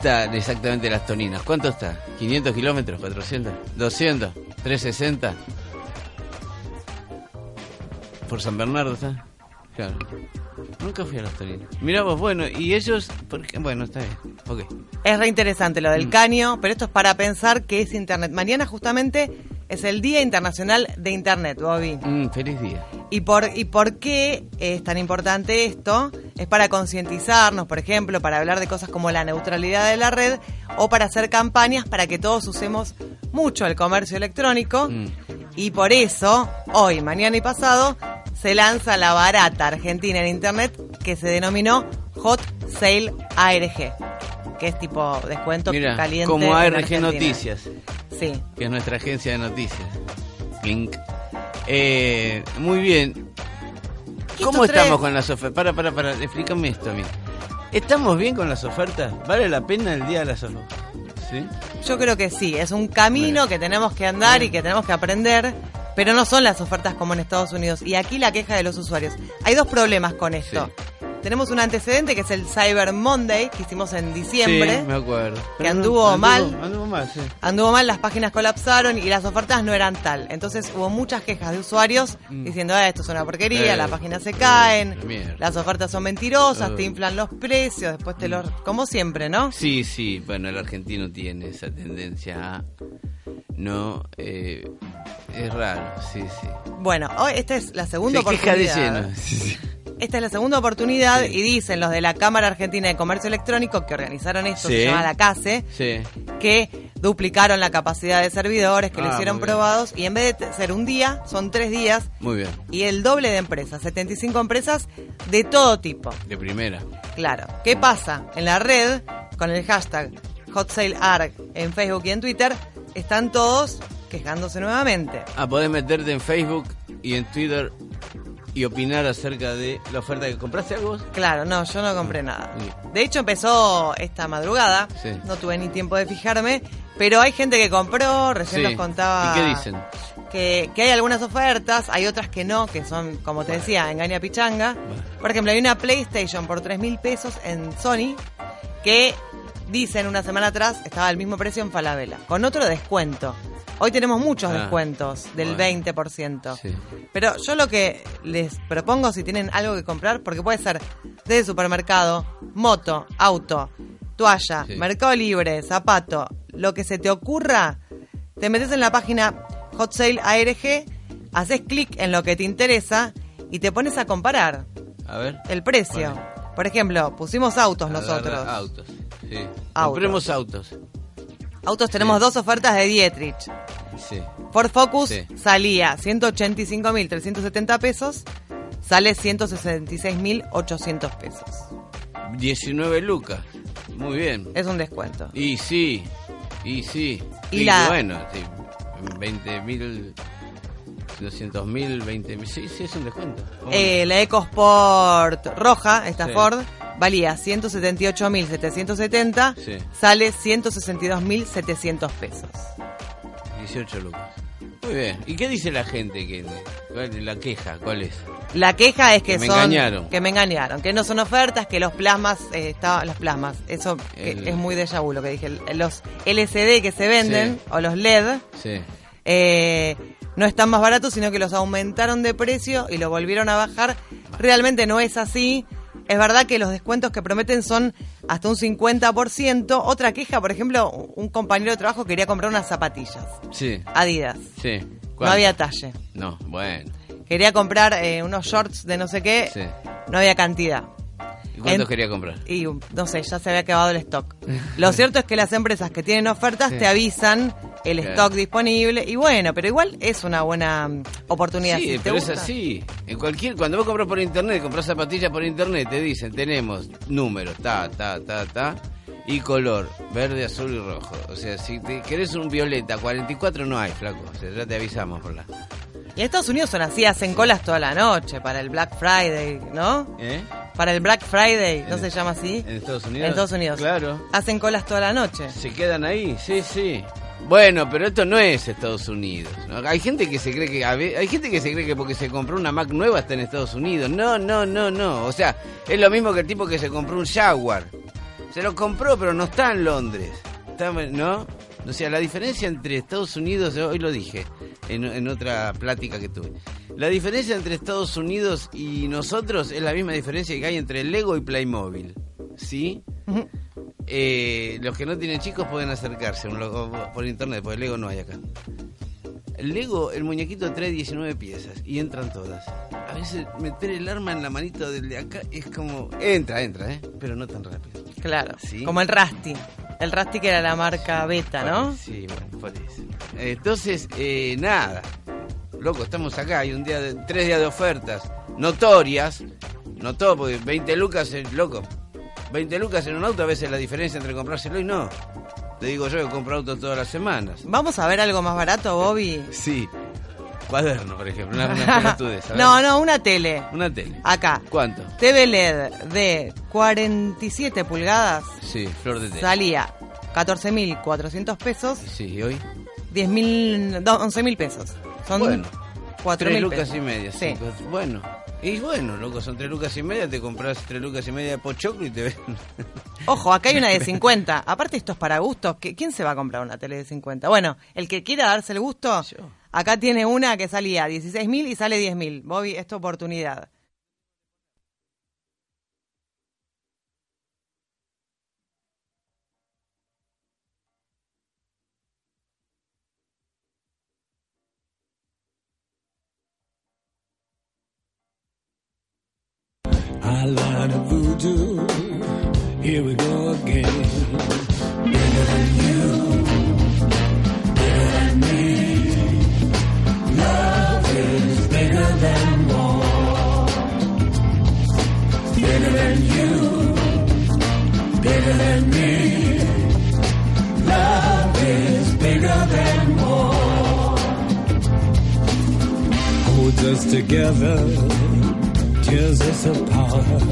Está exactamente las toninas. ¿Cuánto está? ¿500 kilómetros? ¿400? ¿200? ¿360? ¿Por San Bernardo está? Claro. Nunca fui a las toninas. Mirá vos, bueno, y ellos... ¿por qué? Bueno, está bien. Ok. Es re interesante lo del Mm. caño, pero esto es para pensar que es Internet. Mañana justamente es el Día Internacional de Internet, Bobby. Mm, feliz día. ¿Y por, ¿Y por qué es tan importante esto? Es para concientizarnos, por ejemplo, para hablar de cosas como la neutralidad de la red o para hacer campañas para que todos usemos mucho el comercio electrónico. Mm. Y por eso, hoy, mañana y pasado, se lanza la barata argentina en Internet que se denominó Hot Sale ARG, que es tipo descuento Mira, caliente. como ARG. Noticias, Sí. que es nuestra agencia de noticias. Clink. Eh, muy bien. ¿Qué ¿Cómo estamos con las ofertas? Para, para, para, explícame esto a mí. ¿Estamos bien con las ofertas? ¿Vale la pena el día de las ofertas? ¿Sí? Yo creo que sí, es un camino Bueno. que tenemos que andar y que tenemos que aprender, pero no son las ofertas como en Estados Unidos. Y aquí la queja de los usuarios. Hay dos problemas con esto. Tenemos un antecedente que es el Cyber Monday que hicimos en diciembre. Sí, me acuerdo. Que no- anduvo mal. Anduvo mal, sí. Anduvo mal, las páginas colapsaron y las ofertas no eran tal. Entonces hubo muchas quejas de usuarios Mm. diciendo, ah, esto es una porquería, Eh, las páginas se caen, mierda. las ofertas son mentirosas, te inflan los precios, después te los... Como siempre, ¿no? Sí, sí, bueno, el argentino tiene esa tendencia a... No, eh, es raro, sí, sí. Bueno, hoy esta es la segunda Se queja de oportunidad. lleno. Esta es la segunda oportunidad Sí. y dicen los de la Cámara Argentina de Comercio Electrónico que organizaron esto, Sí. se llama la CASE, Sí. que duplicaron la capacidad de servidores, que lo Ah, hicieron probados y en vez de ser un día, son tres días Muy bien, y el doble de empresas, 75 empresas de todo tipo. de primera. Claro. ¿Qué pasa? En la red, con el hashtag HotSaleArg en Facebook y en Twitter, están todos quejándose nuevamente. Ah, podés meterte en Facebook y en Twitter y opinar acerca de la oferta que compraste algo vos? Claro, no, yo no compré nada. Sí. De hecho, empezó esta madrugada. Sí. No tuve ni tiempo de fijarme. Pero hay gente que compró, recién Sí. nos contaba. ¿Y qué dicen? Que, que hay algunas ofertas, hay otras que no, que son, como te decía, engaña pichanga. Por ejemplo, hay una PlayStation por 3 mil pesos en Sony que dicen una semana atrás estaba al mismo precio en Falabella, con otro descuento. Hoy tenemos muchos Ah, descuentos del bueno. 20%. Sí. Pero yo lo que les propongo si tienen algo que comprar, porque puede ser desde supermercado, moto, auto, toalla, Sí. mercado libre, zapato, lo que se te ocurra, te metes en la página Hot Sale ARG, haces clic en lo que te interesa y te pones a comparar A ver. el precio. Bueno. Por ejemplo, pusimos autos nosotros. Autos. Sí. Autos. Compremos autos. Autos tenemos dos ofertas de Dietrich. Sí. Ford Focus Sí. salía 185.370 pesos, sale 166.800 pesos. 19 lucas. Muy bien. Es un descuento. Y sí, y sí. Y la- bueno, sí, 20 mil, 200 mil, 20 mil. Sí, sí, es un descuento. Eh, la EcoSport roja, esta Sí. Ford, valía 178.770, Sí. sale 162.700 pesos. 18 lucas. Muy bien. ¿Y qué dice la gente? que cuál La queja, ¿cuál es? La queja es que, Que me son engañaron. que me engañaron, que no son ofertas, que los plasmas eh, está- los plasmas, eso que es muy de vu lo que dije, los LCD que se venden Sí. o los LED Sí. eh, no están más baratos, sino que los aumentaron de precio y lo volvieron a bajar. Realmente no es así. Es verdad que los descuentos que prometen son hasta un 50%. Otra queja, por ejemplo, un compañero de trabajo quería comprar unas zapatillas. Sí. Adidas. Sí. No había talle. No, bueno. Quería comprar eh, unos shorts de no sé qué. Sí. No había cantidad. ¿Y cuántos En- quería comprar? Y no sé, ya se había acabado el stock. Lo cierto es que las empresas que tienen ofertas Sí. te avisan el Claro. stock disponible. Y bueno, pero igual es una buena mm, oportunidad. Sí, Si pero gusta. es así. En cualquier, cuando vos compras por internet, compras zapatillas por internet, te dicen, tenemos números, ta, ta, ta, ta, y color, verde, azul y rojo. O sea, si te querés un violeta 44 no hay, flaco. O sea, ya te avisamos por la... Y en Estados Unidos son así, hacen colas toda la noche para el Black Friday, ¿no? ¿Eh? Para el Black Friday, ¿no En- se llama así? ¿En Estados Unidos? En Estados Unidos. Claro. Hacen colas toda la noche. Se quedan ahí, sí, sí. Bueno, pero esto no es Estados Unidos. ¿no? Hay gente que se cree que hay gente que se cree que porque se compró una Mac nueva está en Estados Unidos. No, no, no, no. O sea, es lo mismo que el tipo que se compró un Jaguar. Se lo compró, pero no está en Londres. Está- ¿No? O sea, la diferencia entre Estados Unidos, hoy lo dije en, en otra plática que tuve. La diferencia entre Estados Unidos y nosotros es la misma diferencia que hay entre Lego y Playmobil. ¿Sí? Eh, los que no tienen chicos pueden acercarse por internet, porque Lego no hay acá. El Lego, el muñequito trae 19 piezas y entran todas. A veces meter el arma en la manito del de acá es como... Entra, entra, ¿eh? Pero no tan rápido. Claro. Sí. Como el Rusty. El que era la marca beta, ¿no? Sí, bueno, por eso. Entonces, eh, nada. Loco, estamos acá, hay un día de, tres días de ofertas notorias. No todo, porque 20 lucas, eh, loco. 20 lucas en un auto, a veces la diferencia entre comprárselo y no. Te digo yo que compro autos todas las semanas. Vamos a ver algo más barato, Bobby. Sí. Cuaderno, por ejemplo. Una, una no, no, una tele. Una tele. Acá. ¿Cuánto? TV LED de 47 pulgadas Sí, flor de tele. salía 14.400 pesos, Sí, ¿y hoy? 10.000, no, 11.000 pesos. Son Bueno, 4.000 Tres lucas pesos. y media. Sí. cinco. Bueno. Y bueno, loco, son tres lucas y media, te compras tres lucas y media de pochoclo y te ven. Ojo, acá hay una de 50. Aparte, esto es para gustos. ¿Qué- ¿Quién se va a comprar una tele de 50? Bueno, el que quiera darse el gusto, Yo. Acá tiene una que salía 16.000 y sale 10.000. Bobby, oportunidad. Line of voodoo. Together tears us apart,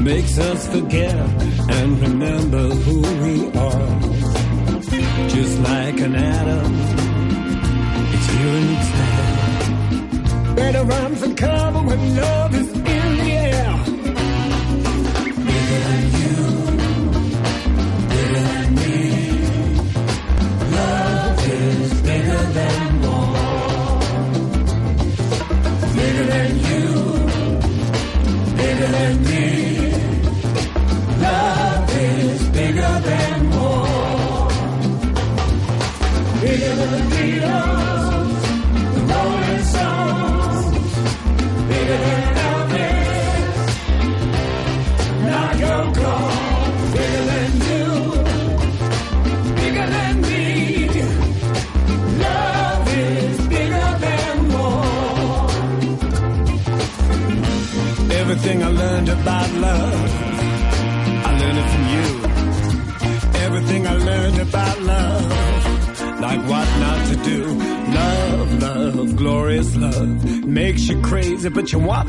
makes us forget and remember who we are. Just like an atom, it's here and it's there. Better run for cover when love is in the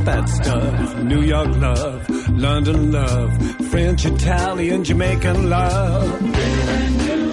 that stuff. New York love, London love, French, Italian, Jamaican love.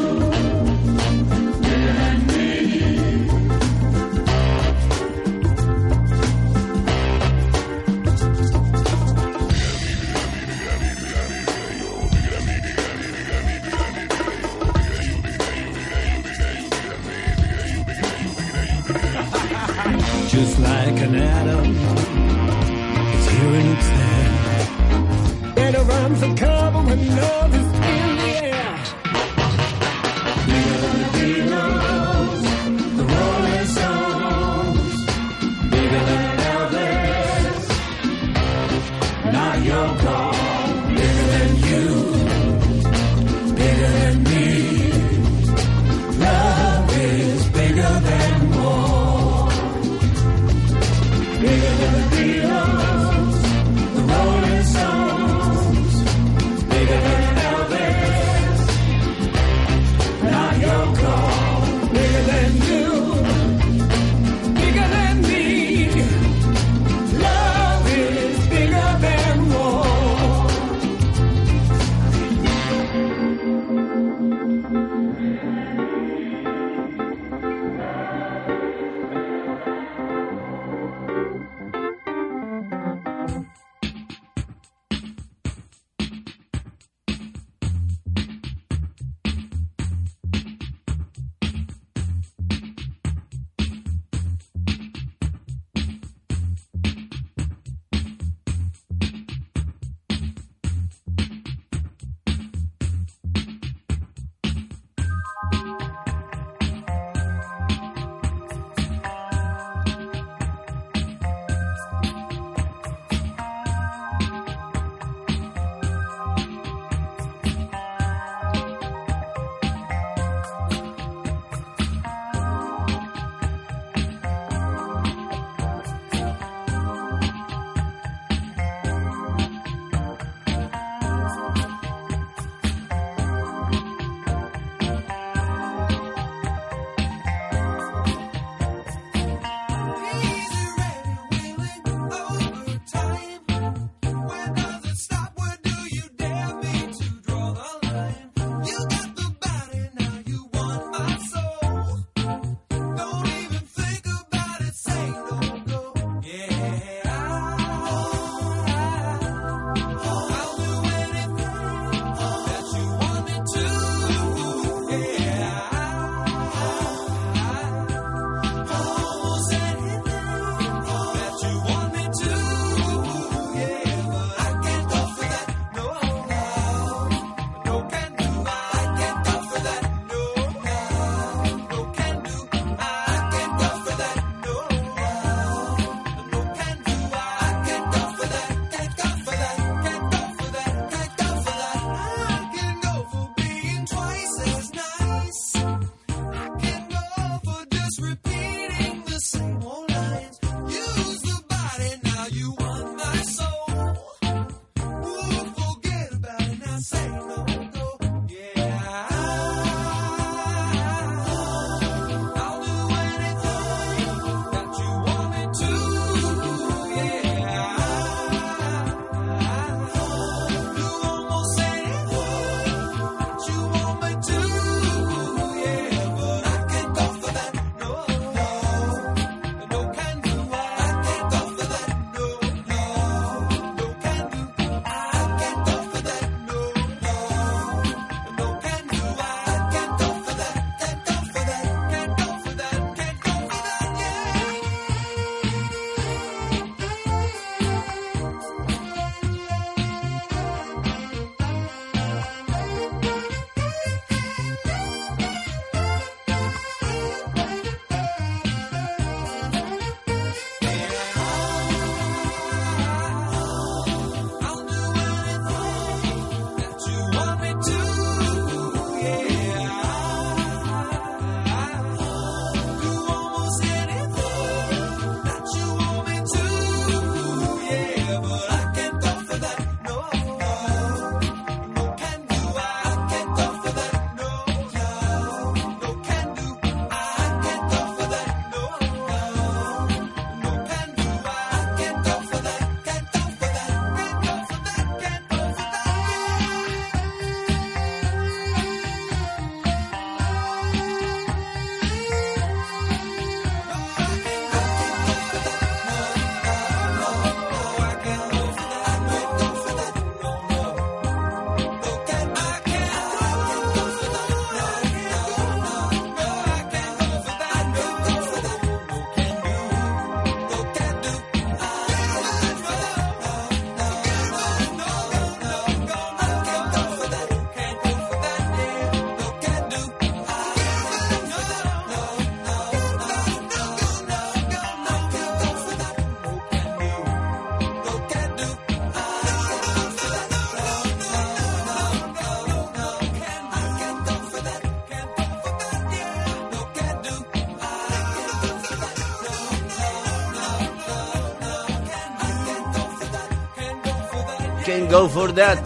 Go for that.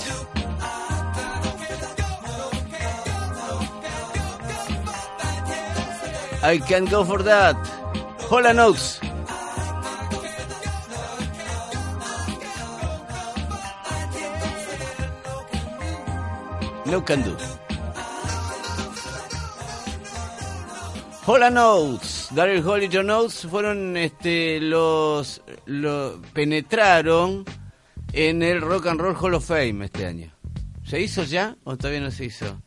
I can go for that. Hola Nox. No can do. Hola Notes, Daryl Hall y Notes fueron este los lo penetraron en el Rock and Roll Hall of Fame este año. ¿Se hizo ya o todavía no se hizo?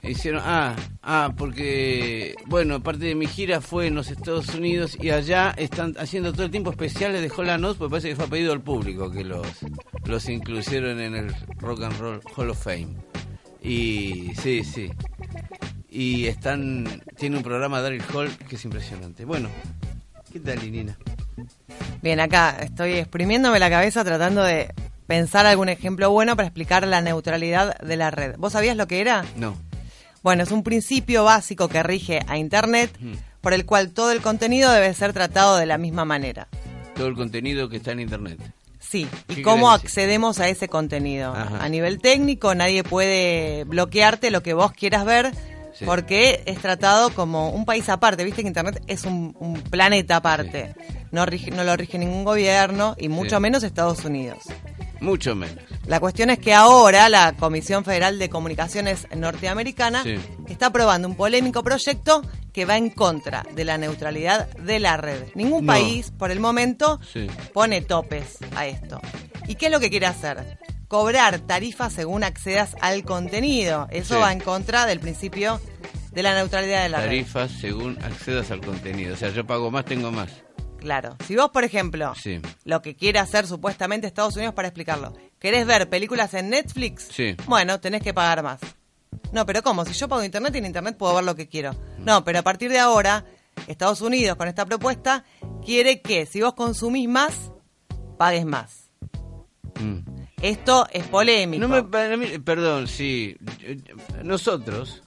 Hicieron, ah, ah, porque, bueno, parte de mi gira fue en los Estados Unidos y allá están haciendo todo el tiempo especiales de Hall Notes, porque parece que fue a pedido al público que los, los incluyeron en el Rock and Roll Hall of Fame. Y sí, sí. Y están, tiene un programa Daryl Hall que es impresionante. Bueno, ¿qué tal, Linina? Bien, acá estoy exprimiéndome la cabeza tratando de pensar algún ejemplo bueno para explicar la neutralidad de la red. ¿Vos sabías lo que era? No. Bueno, es un principio básico que rige a Internet por el cual todo el contenido debe ser tratado de la misma manera. Todo el contenido que está en Internet. Sí, ¿Qué y cómo accedemos a ese contenido. Ajá. A nivel técnico, nadie puede bloquearte lo que vos quieras ver Sí. porque es tratado como un país aparte. Viste que Internet es un, un planeta aparte. No, rige- no lo rige ningún gobierno y mucho Sí. menos Estados Unidos. Mucho menos. La cuestión es que ahora la Comisión Federal de Comunicaciones norteamericana está aprobando un polémico proyecto que va en contra de la neutralidad de la red. Ningún No. país, por el momento, pone topes a esto. ¿Y qué es lo que quiere hacer? Cobrar tarifas según accedas al contenido. Eso Sí. va en contra del principio de la neutralidad de la red. Tarifas según accedas al contenido. O sea, yo pago más, tengo más. Claro. Si vos, por ejemplo, Sí. lo que quiere hacer supuestamente Estados Unidos para explicarlo, querés ver películas en Netflix, Sí. bueno, tenés que pagar más. No, pero ¿cómo? Si yo pago internet y en internet puedo ver lo que quiero. No, pero a partir de ahora, Estados Unidos con esta propuesta quiere que si vos consumís más, pagues más. Mm. Esto es polémico. No me, para mí- perdón, sí. Nosotros,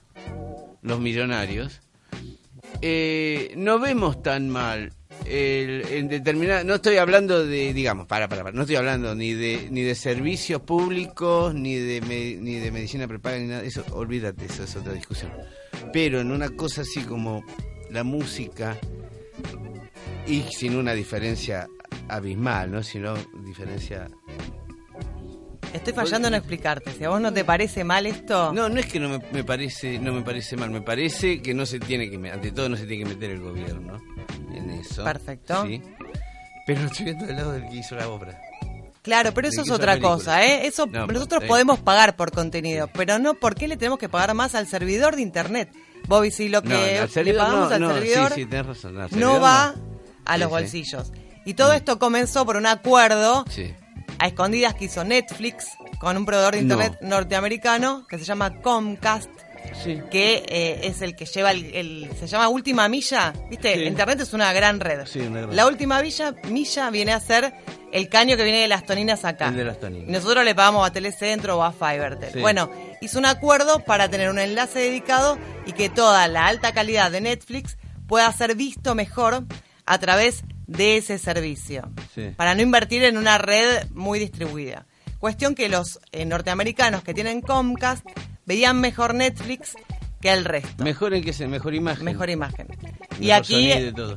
los millonarios, eh, no vemos tan mal el, en determinada. No estoy hablando de, digamos, para, para, para. No estoy hablando ni de ni de servicios públicos, ni de ni de medicina prepaga, ni nada. Eso, olvídate, eso es otra discusión. Pero en una cosa así como la música y sin una diferencia abismal, ¿no? Sino diferencia Estoy fallando en explicarte. Si a vos no te parece mal esto, No, no es que no me, me parece no me parece mal, me parece que no se tiene que ante todo no se tiene que meter el gobierno en eso. Perfecto. Sí. Pero estoy viendo del lado del que hizo la obra. Claro, pero eso es otra película. cosa, ¿eh? Eso No, nosotros podemos pagar por contenido, pero no, ¿por qué le tenemos que pagar más al servidor de internet? Bobby, si lo que No, le pagamos no, al servidor sí, sí, tenés razón, al no va a los bolsillos. Y todo esto comenzó por un acuerdo Sí. A escondidas que hizo Netflix con un proveedor de internet No. norteamericano que se llama Comcast, Sí. que eh, es el que lleva el, el- se llama última milla, ¿viste? Sí. Internet es una gran red. Sí, una gran La última milla, milla viene a ser el caño que viene de las toninas acá. El de las toninas. Y nosotros le pagamos a Telecentro o a Fivertel. Bueno, hizo un acuerdo para tener un enlace dedicado y que toda la alta calidad de Netflix pueda ser visto mejor a través de ese servicio. Sí. Para no invertir en una red muy distribuida. Cuestión que los eh, norteamericanos que tienen Comcast veían mejor Netflix que el resto. Mejor en que se mejor imagen. Mejor imagen. Y Mejor aquí,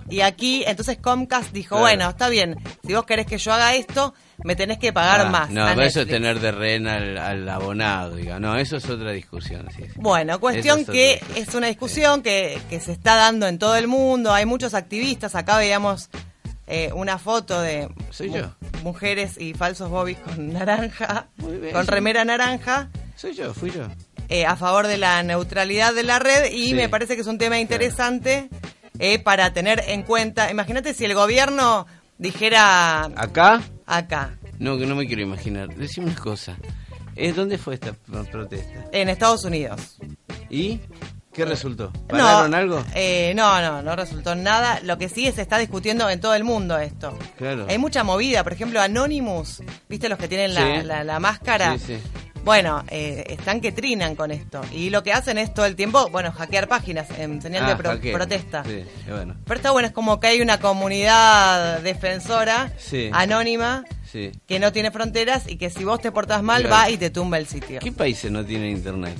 y aquí, entonces Comcast dijo, Claro. bueno, está bien, si vos querés que yo haga esto, me tenés que pagar Ah, más. No, pero eso es Netflix". tener de rehén al, al abonado, diga. No, eso es otra discusión. sí, sí. Bueno, cuestión es que discusión. es una discusión que, que se está dando en todo el mundo, hay muchos activistas, acá veíamos eh, una foto de Soy mu- yo. mujeres y falsos bobbies con naranja, con remera naranja, Soy yo, fui yo. eh, a favor de la neutralidad de la red y Sí. me parece que es un tema interesante eh, para tener en cuenta. Imagínate si el gobierno dijera ¿Acá? acá, No, que no me quiero imaginar. Decime una cosa. ¿Eh, ¿Dónde fue esta pro- protesta? en Estados Unidos. ¿Y qué resultó? ¿Pararon no, algo? eh, no, no, no resultó nada. Lo que sí se está discutiendo en todo el mundo esto. Claro. Hay mucha movida, por ejemplo, Anonymous, ¿viste los que tienen la, Sí. la- la máscara? Sí, sí. Bueno, eh, están que trinan con esto. Y lo que hacen es todo el tiempo, bueno, hackear páginas en señal de Ah, pro- hackeo. protesta. Sí, bueno. Pero está bueno, es como que hay una comunidad defensora, Sí. anónima, Sí. que no tiene fronteras y que si vos te portás mal Claro. va y te tumba el sitio. ¿Qué países no tienen internet?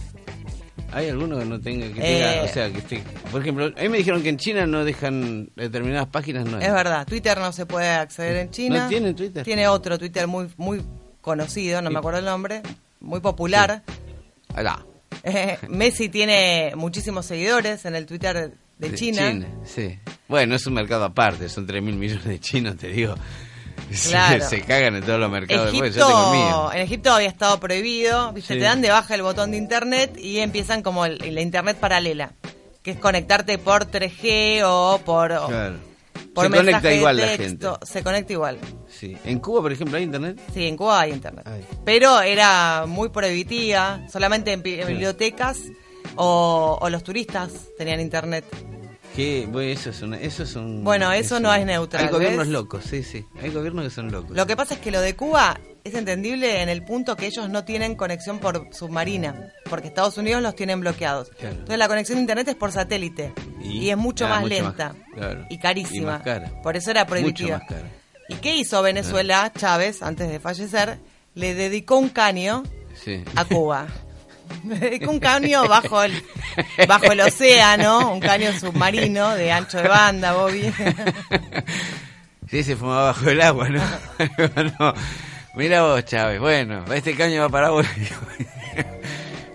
¿Hay alguno que no tenga, que Eh. tenga, o sea, que esté, por ejemplo, a mí me dijeron que en China no dejan determinadas páginas, no. Es verdad, Twitter no se puede acceder en China. ¿No tiene Twitter? Tiene otro Twitter muy muy conocido, no me acuerdo el nombre, muy popular. Acá. Eh, Messi tiene muchísimos seguidores en el Twitter de, China. sí. Bueno, es un mercado aparte, son 3 mil millones de chinos, te digo. Claro. Se, cagan en todos los mercados después, Egipto, yo tengo el mío. en Egipto había estado prohibido, ¿viste? Sí. te dan de baja el botón de internet y empiezan como el- la internet paralela, que es conectarte por 3G o por, Claro. por Se conecta de igual la gente. Se conecta igual. Sí. En Cuba, por ejemplo, hay internet. Sí, en Cuba hay internet. Pero era muy prohibitiva, solamente en, en bibliotecas o, o los turistas tenían internet. Que, bueno, eso es, una, eso es un... Bueno, eso no un- es neutral, Hay gobiernos ¿ves? locos, sí, sí. Hay gobiernos que son locos. Lo que pasa es que lo de Cuba es entendible en el punto que ellos no tienen conexión por submarina, porque Estados Unidos los tienen bloqueados. Claro. Entonces la conexión de internet es por satélite y, Y- es mucho más mucho lenta más, claro. y carísima. Y más cara. Por eso era prohibitiva. Mucho más cara. ¿Y qué hizo Venezuela? Chávez, antes de fallecer, le dedicó un caño Sí. a Cuba. Un caño bajo el, bajo el océano, un caño submarino de ancho de banda, Bobby. Sí, se fumaba bajo el agua, ¿no? no. Mira vos, Chávez. Bueno, este caño va para vos.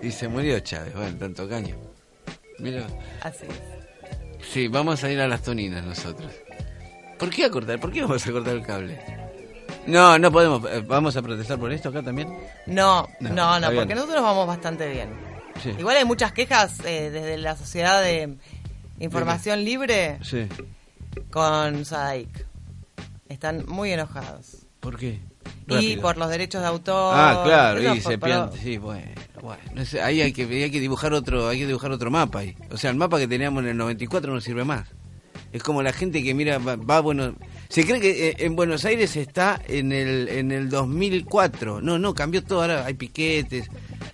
y se murió Chávez. Bueno, tanto caño. Mira. Así es. Sí, vamos a ir a las toninas nosotros. ¿Por qué a cortar? ¿Por qué vamos a cortar el cable? No, no podemos. eh, ¿Vamos a protestar por esto acá también? No, No, no, no, está bien. porque nosotros vamos bastante bien. Sí. Igual hay muchas quejas eh, desde la Sociedad de Información Libre Sí. con Sadaik. Están muy enojados. ¿Por qué? Y por los derechos de autor. Ah, claro, y se pero- pian- Sí, bueno, bueno. No sé, ahí hay que, hay que dibujar otro, hay que dibujar otro mapa ahí. O sea, el mapa que teníamos en el 94 no sirve más. Es como la gente que mira, va, va, bueno, se cree que eh, en Buenos Aires está en el, en el 2004. No, no, cambió todo, ahora hay piquetes.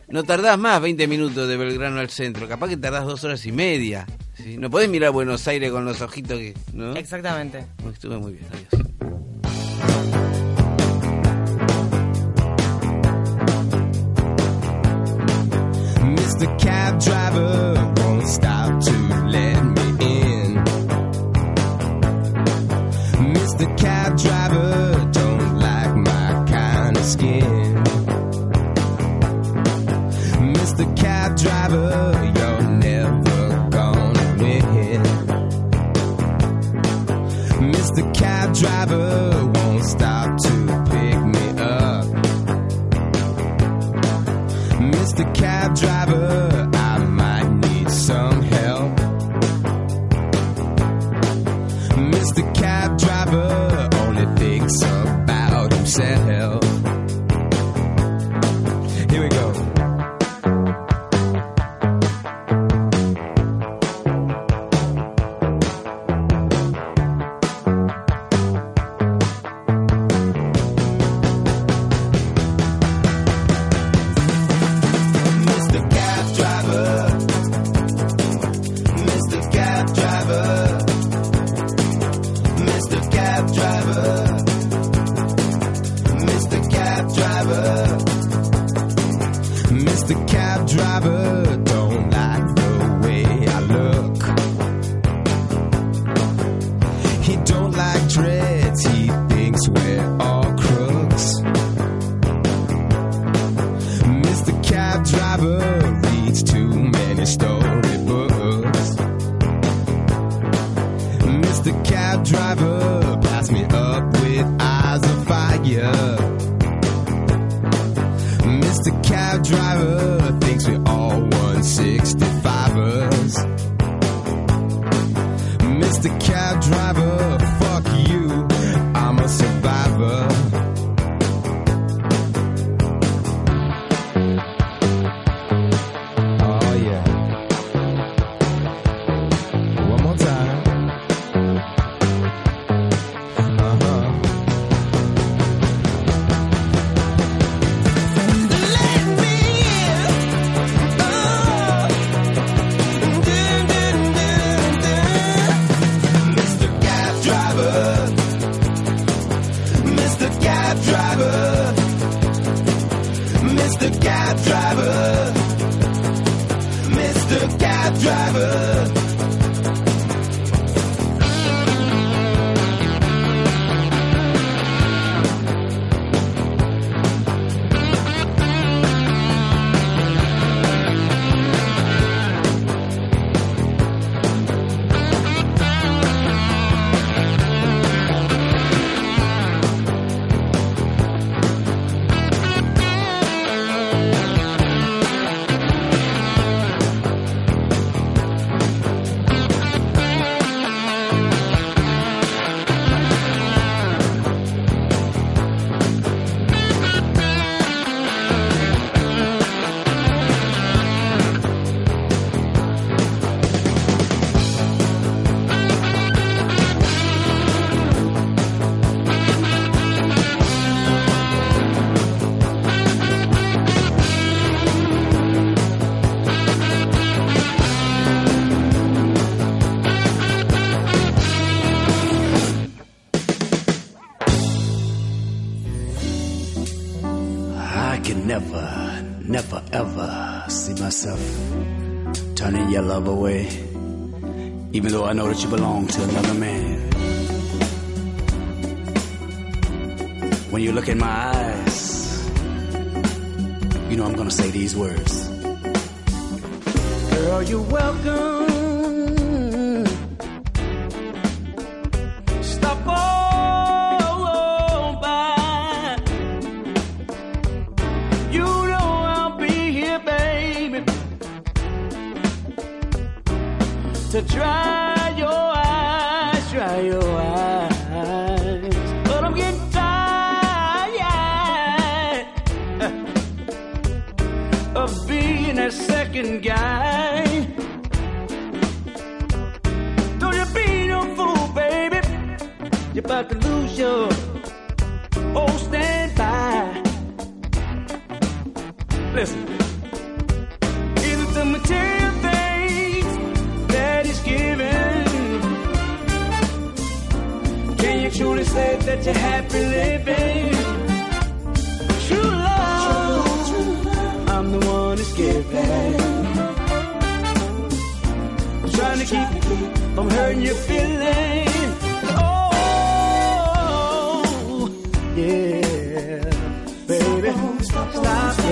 No tardás más 20 minutos de Belgrano al centro, capaz que tardás dos horas y media. ¿sí? No podés mirar Buenos Aires con los ojitos que... ¿no? Exactamente. Estuve muy bien, adiós. Mr. Cab Driver won't stop to Mr. Cab Driver won't stop to pick me up. Mr. Cab Driver, Mr. Cab Driver even though I know that you belong to another man. When you look in my eyes, you know I'm gonna say these words. Girl, you're welcome. Listen. Is it the material things that is given? Can you truly say that you're happy living? True love, I'm the one that's giving. Trying to keep from hurting your feelings. Oh, yeah, baby, stop,